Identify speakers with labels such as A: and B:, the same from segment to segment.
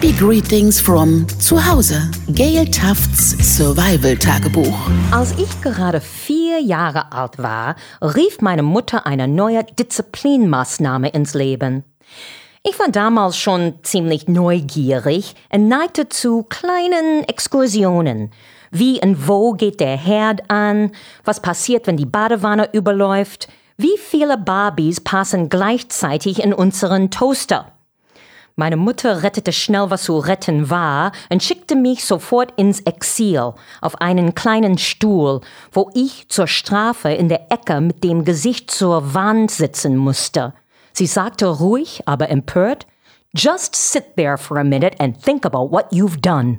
A: Happy Greetings from zu Hause. Gail Tufts Survival Tagebuch.
B: Als ich gerade vier Jahre alt war, rief meine Mutter eine neue Disziplinmaßnahme ins Leben. Ich war damals schon ziemlich neugierig und neigte zu kleinen Exkursionen. Wie und wo geht der Herd an? Was passiert, wenn die Badewanne überläuft? Wie viele Barbies passen gleichzeitig in unseren Toaster? Meine Mutter rettete schnell, was zu retten war, und schickte mich sofort ins Exil auf einen kleinen Stuhl, wo ich zur Strafe in der Ecke mit dem Gesicht zur Wand sitzen musste. Sie sagte ruhig, aber empört, Just sit there for a minute and think about what you've done.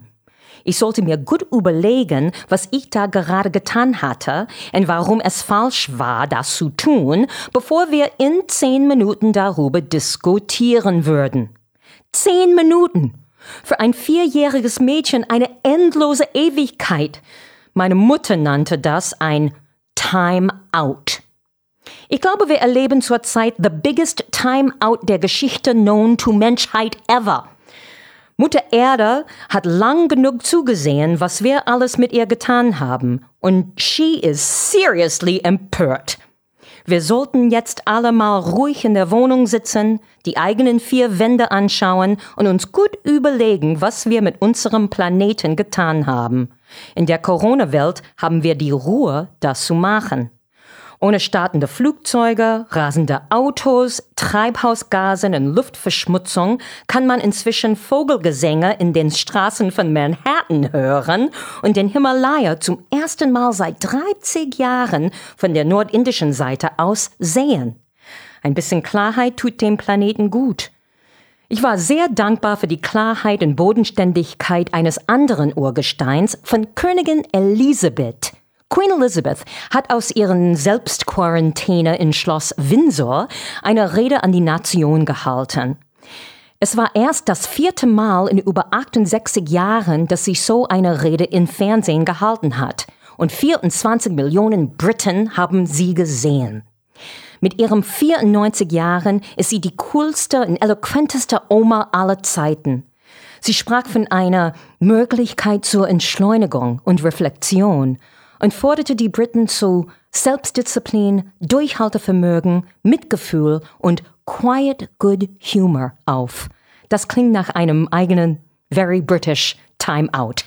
B: Ich sollte mir gut überlegen, was ich da gerade getan hatte und warum es falsch war, das zu tun, bevor wir in zehn Minuten darüber diskutieren würden. Zehn Minuten! Für ein vierjähriges Mädchen eine endlose Ewigkeit. Meine Mutter nannte das ein Time Out. Ich glaube, wir erleben zurzeit the biggest Time Out der Geschichte known to Menschheit ever. Mutter Erde hat lang genug zugesehen, was wir alles mit ihr getan haben, und she is seriously empört. Wir sollten jetzt alle mal ruhig in der Wohnung sitzen, die eigenen vier Wände anschauen und uns gut überlegen, was wir mit unserem Planeten getan haben. In der Corona-Welt haben wir die Ruhe, das zu machen. Ohne startende Flugzeuge, rasende Autos, Treibhausgase und Luftverschmutzung kann man inzwischen Vogelgesänge in den Straßen von Manhattan hören und den Himalaya zum ersten Mal seit 30 Jahren von der nordindischen Seite aus sehen. Ein bisschen Klarheit tut dem Planeten gut. Ich war sehr dankbar für die Klarheit und Bodenständigkeit eines anderen Urgesteins von Königin Elisabeth. Queen Elizabeth hat aus ihren Selbstquarantäne in Schloss Windsor eine Rede an die Nation gehalten. Es war erst das vierte Mal in über 68 Jahren, dass sie so eine Rede im Fernsehen gehalten hat. Und 24 Millionen Briten haben sie gesehen. Mit ihren 94 Jahren ist sie die coolste und eloquenteste Oma aller Zeiten. Sie sprach von einer Möglichkeit zur Entschleunigung und Reflexion und forderte die Briten zu Selbstdisziplin, Durchhaltevermögen, Mitgefühl und Quiet Good Humor auf. Das klingt nach einem eigenen Very British Time Out.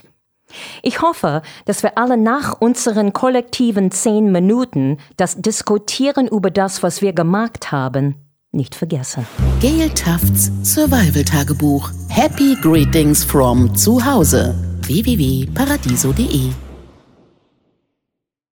B: Ich hoffe, dass wir alle nach unseren kollektiven zehn Minuten das Diskutieren über das, was wir gemacht haben, nicht vergessen.
A: Gail Tufts Survival Tagebuch. Happy Greetings from zu Hause. www.paradiso.de